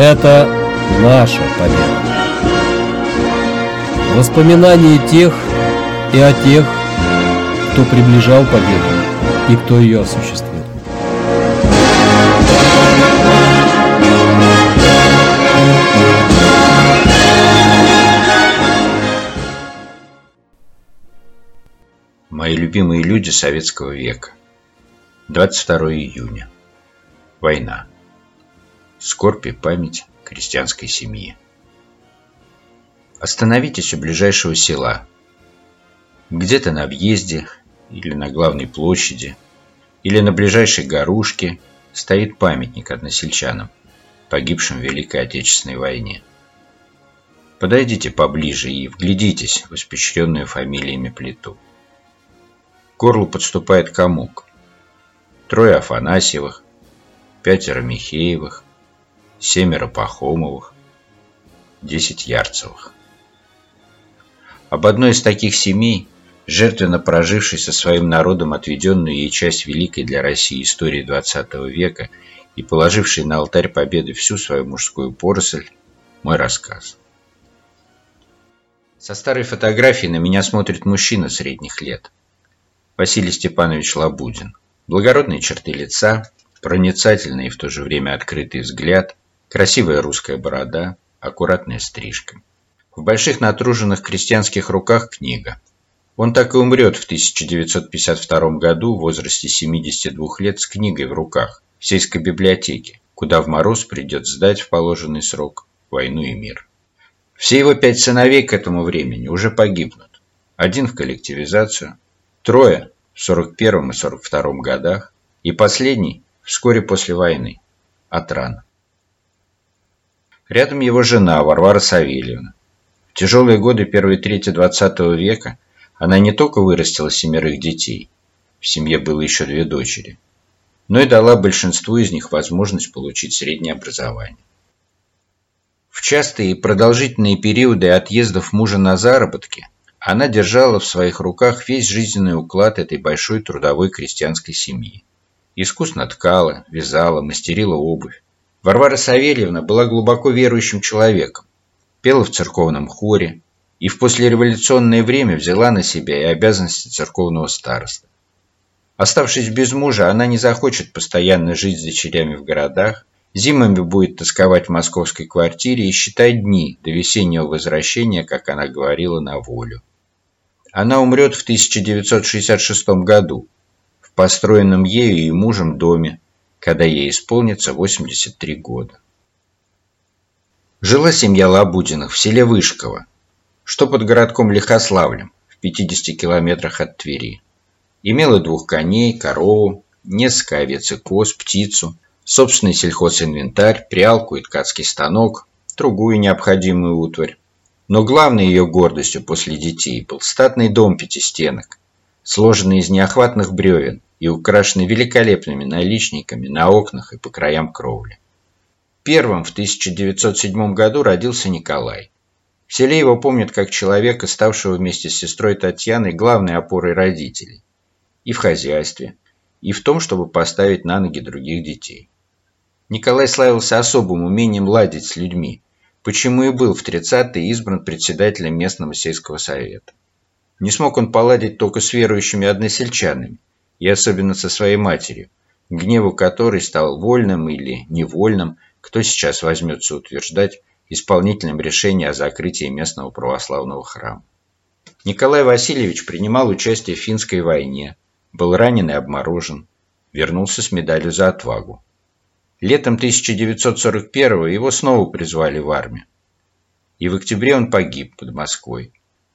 Это наша победа. Воспоминания тех и о тех, кто приближал победу и кто ее осуществил. Мои любимые люди советского века. 22 июня. Война. Скорбь и память крестьянской семьи. Остановитесь у ближайшего села. Где-то на объезде или на главной площади или на ближайшей горушке стоит памятник односельчанам, погибшим в Великой Отечественной войне. Подойдите поближе и вглядитесь в испещренную фамилиями плиту. К горлу подступает комок. Трое Афанасьевых, пятеро Михеевых, семеро Пахомовых, десять Ярцевых. Об одной из таких семей, жертвенно прожившей со своим народом отведенную ей часть великой для России истории XX века и положившей на алтарь победы всю свою мужскую поросль, мой рассказ. Со старой фотографии на меня смотрит мужчина средних лет. Василий Степанович Лабудин. Благородные черты лица, проницательный и в то же время открытый взгляд, красивая русская борода, аккуратная стрижка. В больших натруженных крестьянских руках книга. Он так и умрет в 1952 году в возрасте 72 лет с книгой в руках в сельской библиотеке, куда в мороз придет сдать в положенный срок «Войну и мир». Все его пять сыновей к этому времени уже погибнут. Один в коллективизацию, трое в 41 и 42 годах и последний вскоре после войны от ран. Рядом его жена Варвара Савельевна. В тяжелые годы первой трети 20 века она не только вырастила семерых детей, в семье было еще две дочери, но и дала большинству из них возможность получить среднее образование. В частые и продолжительные периоды отъездов мужа на заработки она держала в своих руках весь жизненный уклад этой большой трудовой крестьянской семьи. Искусно ткала, вязала, мастерила обувь. Варвара Савельевна была глубоко верующим человеком, пела в церковном хоре и в послереволюционное время взяла на себя и обязанности церковного староста. Оставшись без мужа, она не захочет постоянно жить с дочерями в городах, Зимами будет тосковать в московской квартире и считать дни до весеннего возвращения, как она говорила, на волю. Она умрет в 1966 году в построенном ею и мужем доме, когда ей исполнится 83 года. Жила семья Лабудиных в селе Вышково, что под городком Лихославлем, в 50 километрах от Твери. Имела двух коней, корову, несколько овец и коз, птицу – собственный сельхозинвентарь, прялку и ткацкий станок, другую необходимую утварь. Но главной ее гордостью после детей был статный дом пятистенок, сложенный из неохватных бревен и украшенный великолепными наличниками на окнах и по краям кровли. Первым в 1907 году родился Николай. В селе его помнят как человека, ставшего вместе с сестрой Татьяной главной опорой родителей. И в хозяйстве, и в том, чтобы поставить на ноги других детей. Николай славился особым умением ладить с людьми, почему и был в 30-е избран председателем местного сельского совета. Не смог он поладить только с верующими односельчанами, и особенно со своей матерью, гневу которой стал вольным или невольным, кто сейчас возьмется утверждать, исполнительным решение о закрытии местного православного храма. Николай Васильевич принимал участие в финской войне, был ранен и обморожен, вернулся с медалью за отвагу. Летом 1941 его снова призвали в армию. И в октябре он погиб под Москвой,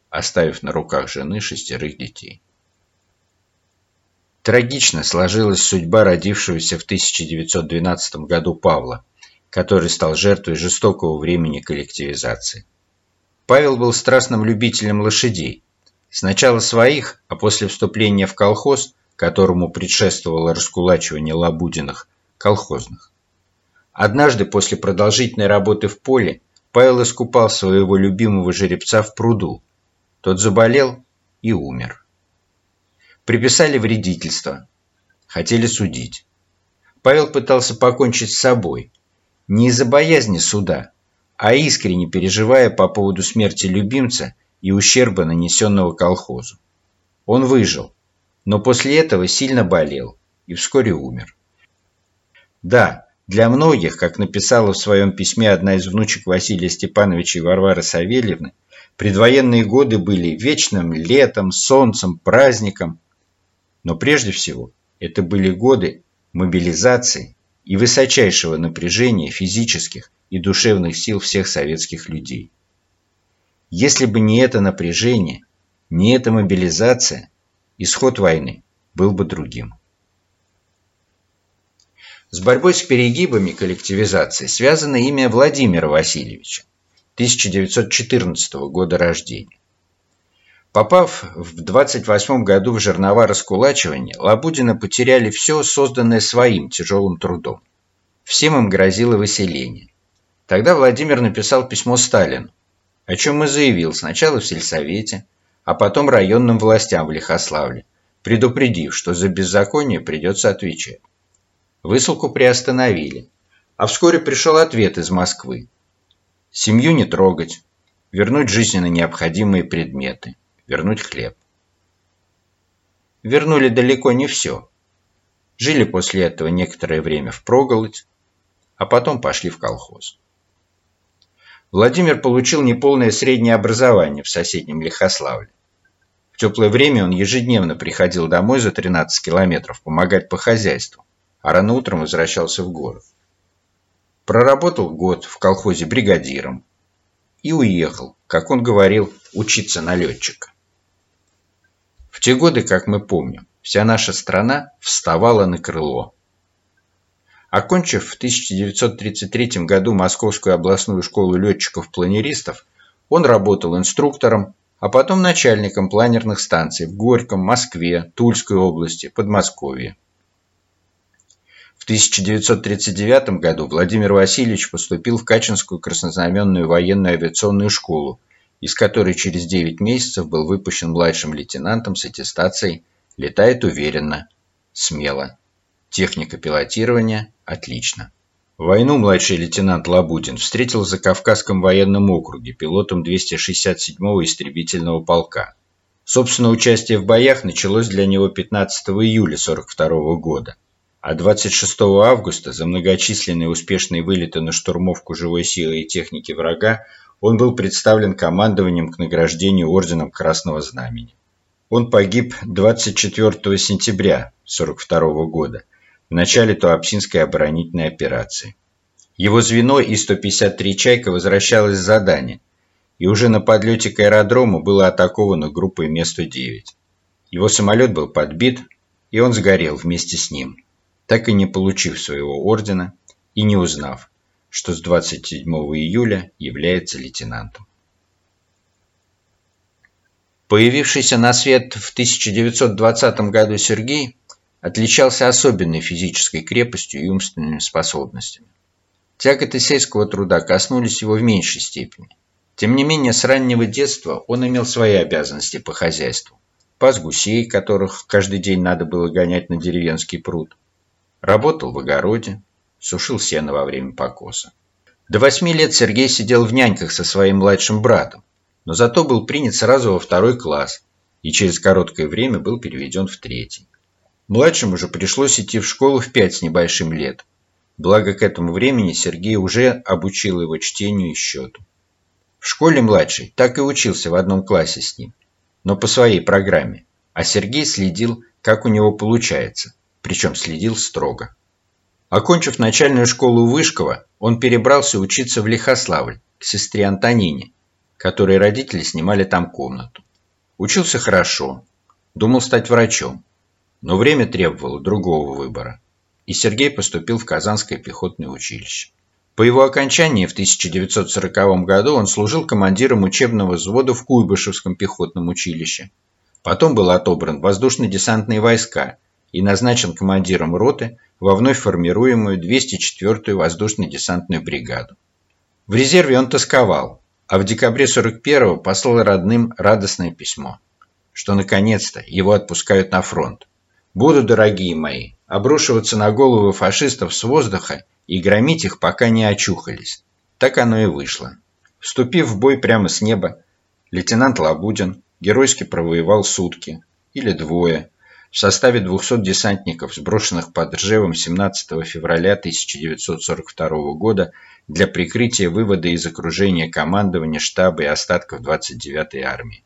оставив на руках жены шестерых детей. Трагично сложилась судьба родившегося в 1912 году Павла, который стал жертвой жестокого времени коллективизации. Павел был страстным любителем лошадей. Сначала своих, а после вступления в колхоз, которому предшествовало раскулачивание Лабудиных, колхозных. Однажды после продолжительной работы в поле Павел искупал своего любимого жеребца в пруду. Тот заболел и умер. Приписали вредительство. Хотели судить. Павел пытался покончить с собой. не из-за боязни суда, а искренне переживая по поводу смерти любимца и ущерба, нанесенного колхозу. Он выжил, но после этого сильно болел и вскоре умер. Да, для многих, как написала в своем письме одна из внучек Василия Степановича и Варвары Савельевны, предвоенные годы были вечным летом, солнцем, праздником. Но прежде всего это были годы мобилизации и высочайшего напряжения физических и душевных сил всех советских людей. Если бы не это напряжение, не эта мобилизация, исход войны был бы другим. С борьбой с перегибами коллективизации связано имя Владимира Васильевича, 1914 года рождения. Попав в 28 году в жернова раскулачивания, Лабудина потеряли все, созданное своим тяжелым трудом. Всем им грозило выселение. Тогда Владимир написал письмо Сталину, о чем и заявил сначала в сельсовете, а потом районным властям в Лихославле, предупредив, что за беззаконие придется отвечать. Высылку приостановили, а вскоре пришел ответ из Москвы. Семью не трогать, вернуть жизненно необходимые предметы, вернуть хлеб. Вернули далеко не все. Жили после этого некоторое время в проголодь, а потом пошли в колхоз. Владимир получил неполное среднее образование в соседнем Лихославле. В теплое время он ежедневно приходил домой за 13 километров помогать по хозяйству а рано утром возвращался в город. Проработал год в колхозе бригадиром и уехал, как он говорил, учиться на летчика. В те годы, как мы помним, вся наша страна вставала на крыло. Окончив в 1933 году Московскую областную школу летчиков-планеристов, он работал инструктором, а потом начальником планерных станций в Горьком, Москве, Тульской области, Подмосковье. В 1939 году Владимир Васильевич поступил в Качинскую краснознаменную военную авиационную школу, из которой через 9 месяцев был выпущен младшим лейтенантом с аттестацией «Летает уверенно, смело. Техника пилотирования – отлично». Войну младший лейтенант Лабудин встретил за Кавказском военном округе пилотом 267-го истребительного полка. Собственно, участие в боях началось для него 15 июля 1942 года а 26 августа за многочисленные успешные вылеты на штурмовку живой силы и техники врага он был представлен командованием к награждению орденом Красного Знамени. Он погиб 24 сентября 1942 года в начале Туапсинской оборонительной операции. Его звено И-153 «Чайка» возвращалось с задания, и уже на подлете к аэродрому было атаковано группой Ме-109. Его самолет был подбит, и он сгорел вместе с ним так и не получив своего ордена и не узнав, что с 27 июля является лейтенантом. Появившийся на свет в 1920 году Сергей отличался особенной физической крепостью и умственными способностями. Тяготы сельского труда коснулись его в меньшей степени. Тем не менее, с раннего детства он имел свои обязанности по хозяйству. Пас гусей, которых каждый день надо было гонять на деревенский пруд, Работал в огороде, сушил сено во время покоса. До восьми лет Сергей сидел в няньках со своим младшим братом, но зато был принят сразу во второй класс и через короткое время был переведен в третий. Младшему же пришлось идти в школу в пять с небольшим лет. Благо к этому времени Сергей уже обучил его чтению и счету. В школе младший так и учился в одном классе с ним, но по своей программе, а Сергей следил, как у него получается – причем следил строго. Окончив начальную школу Вышкова, он перебрался учиться в Лихославль к сестре Антонине, которой родители снимали там комнату. Учился хорошо, думал стать врачом, но время требовало другого выбора, и Сергей поступил в Казанское пехотное училище. По его окончании в 1940 году он служил командиром учебного взвода в Куйбышевском пехотном училище. Потом был отобран воздушно-десантные войска и назначен командиром роты во вновь формируемую 204-ю воздушно-десантную бригаду. В резерве он тосковал, а в декабре 41-го послал родным радостное письмо, что наконец-то его отпускают на фронт. «Буду, дорогие мои, обрушиваться на головы фашистов с воздуха и громить их, пока не очухались. Так оно и вышло. Вступив в бой прямо с неба, лейтенант Лабудин геройски провоевал сутки или двое в составе 200 десантников, сброшенных под Ржевом 17 февраля 1942 года для прикрытия вывода из окружения командования штаба и остатков 29-й армии.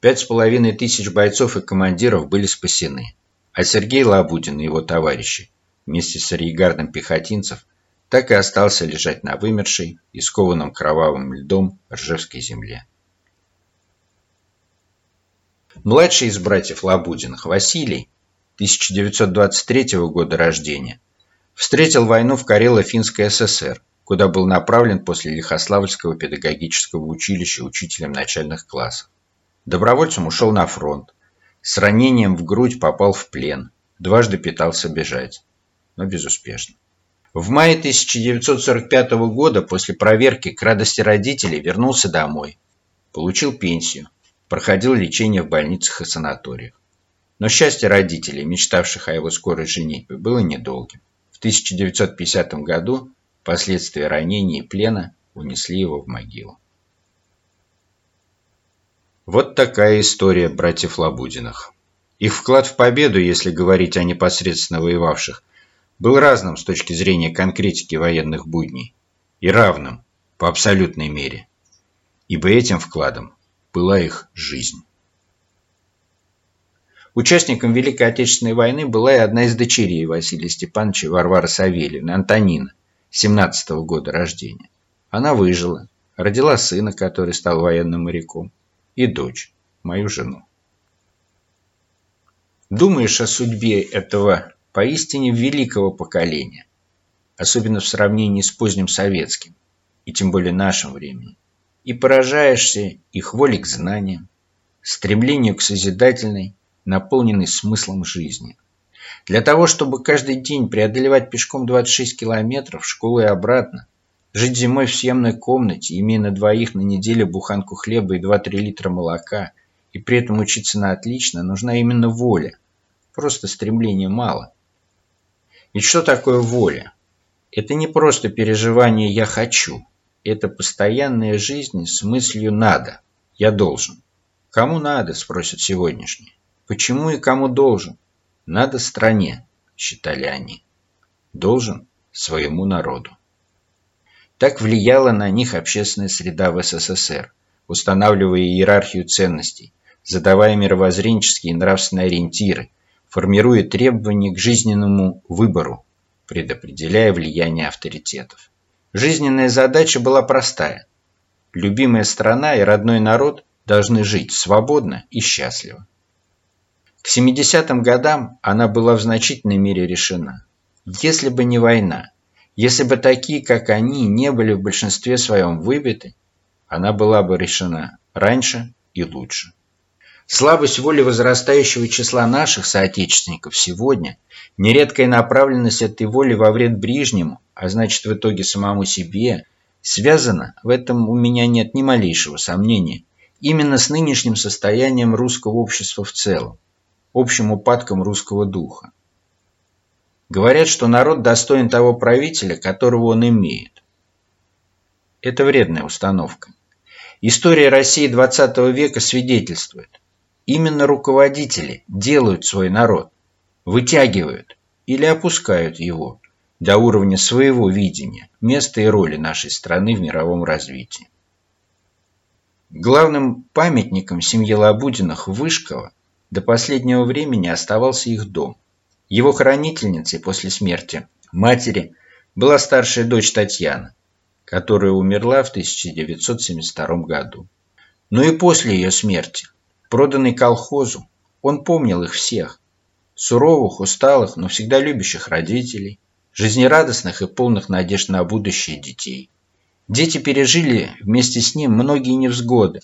Пять с половиной тысяч бойцов и командиров были спасены, а Сергей Лабудин и его товарищи вместе с арьегардом пехотинцев так и остался лежать на вымершей и скованном кровавым льдом Ржевской земле. Младший из братьев Лабудиных, Василий, 1923 года рождения, встретил войну в Карело-Финской ССР, куда был направлен после Лихославльского педагогического училища учителем начальных классов. Добровольцем ушел на фронт. С ранением в грудь попал в плен. Дважды пытался бежать, но безуспешно. В мае 1945 года после проверки к радости родителей вернулся домой. Получил пенсию проходил лечение в больницах и санаториях. Но счастье родителей, мечтавших о его скорой женитьбе, было недолгим. В 1950 году последствия ранения и плена унесли его в могилу. Вот такая история братьев Лабудиных. Их вклад в победу, если говорить о непосредственно воевавших, был разным с точки зрения конкретики военных будней и равным по абсолютной мере, ибо этим вкладом была их жизнь. Участником Великой Отечественной войны была и одна из дочерей Василия Степановича Варвара Савельевна, Антонина, 17 -го года рождения. Она выжила, родила сына, который стал военным моряком, и дочь, мою жену. Думаешь о судьбе этого поистине великого поколения, особенно в сравнении с поздним советским, и тем более нашим временем и поражаешься их воле к знаниям, стремлению к созидательной, наполненной смыслом жизни. Для того, чтобы каждый день преодолевать пешком 26 километров в школу и обратно, жить зимой в съемной комнате, имея на двоих на неделю буханку хлеба и 2-3 литра молока, и при этом учиться на отлично, нужна именно воля. Просто стремления мало. Ведь что такое воля? Это не просто переживание «я хочу», это постоянная жизнь с мыслью «надо», «я должен». Кому надо, спросят сегодняшние. Почему и кому должен? Надо стране, считали они. Должен своему народу. Так влияла на них общественная среда в СССР, устанавливая иерархию ценностей, задавая мировоззренческие и нравственные ориентиры, формируя требования к жизненному выбору, предопределяя влияние авторитетов. Жизненная задача была простая. Любимая страна и родной народ должны жить свободно и счастливо. К 70-м годам она была в значительной мере решена. Если бы не война, если бы такие, как они, не были в большинстве своем выбиты, она была бы решена раньше и лучше. Слабость воли возрастающего числа наших соотечественников сегодня, нередкая направленность этой воли во вред ближнему, а значит в итоге самому себе, связана, в этом у меня нет ни малейшего сомнения, именно с нынешним состоянием русского общества в целом, общим упадком русского духа. Говорят, что народ достоин того правителя, которого он имеет. Это вредная установка. История России XX века свидетельствует – Именно руководители делают свой народ, вытягивают или опускают его до уровня своего видения, места и роли нашей страны в мировом развитии. Главным памятником семьи Лабудиных Вышкова до последнего времени оставался их дом. Его хранительницей после смерти матери была старшая дочь Татьяна, которая умерла в 1972 году. Но и после ее смерти проданный колхозу. Он помнил их всех. Суровых, усталых, но всегда любящих родителей, жизнерадостных и полных надежд на будущее детей. Дети пережили вместе с ним многие невзгоды,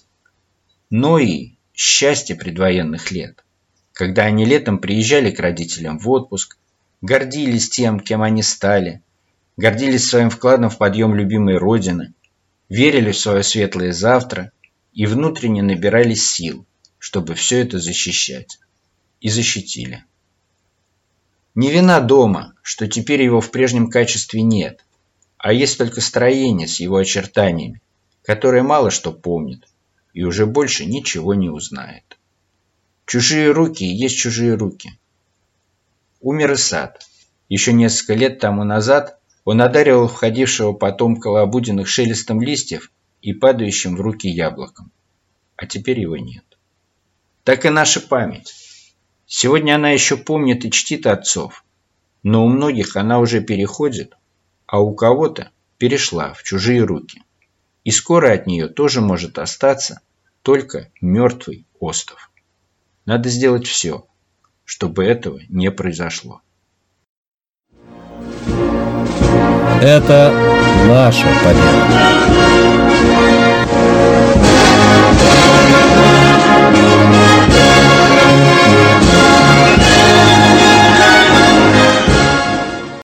но и счастье предвоенных лет. Когда они летом приезжали к родителям в отпуск, гордились тем, кем они стали, гордились своим вкладом в подъем любимой Родины, верили в свое светлое завтра и внутренне набирались сил, чтобы все это защищать. И защитили. Не вина дома, что теперь его в прежнем качестве нет, а есть только строение с его очертаниями, которое мало что помнит и уже больше ничего не узнает. Чужие руки есть чужие руки. Умер и сад. Еще несколько лет тому назад он одаривал входившего потомка Лабудиных шелестом листьев и падающим в руки яблоком. А теперь его нет. Так и наша память. Сегодня она еще помнит и чтит отцов, но у многих она уже переходит, а у кого-то перешла в чужие руки. И скоро от нее тоже может остаться только мертвый остов. Надо сделать все, чтобы этого не произошло. Это наша победа.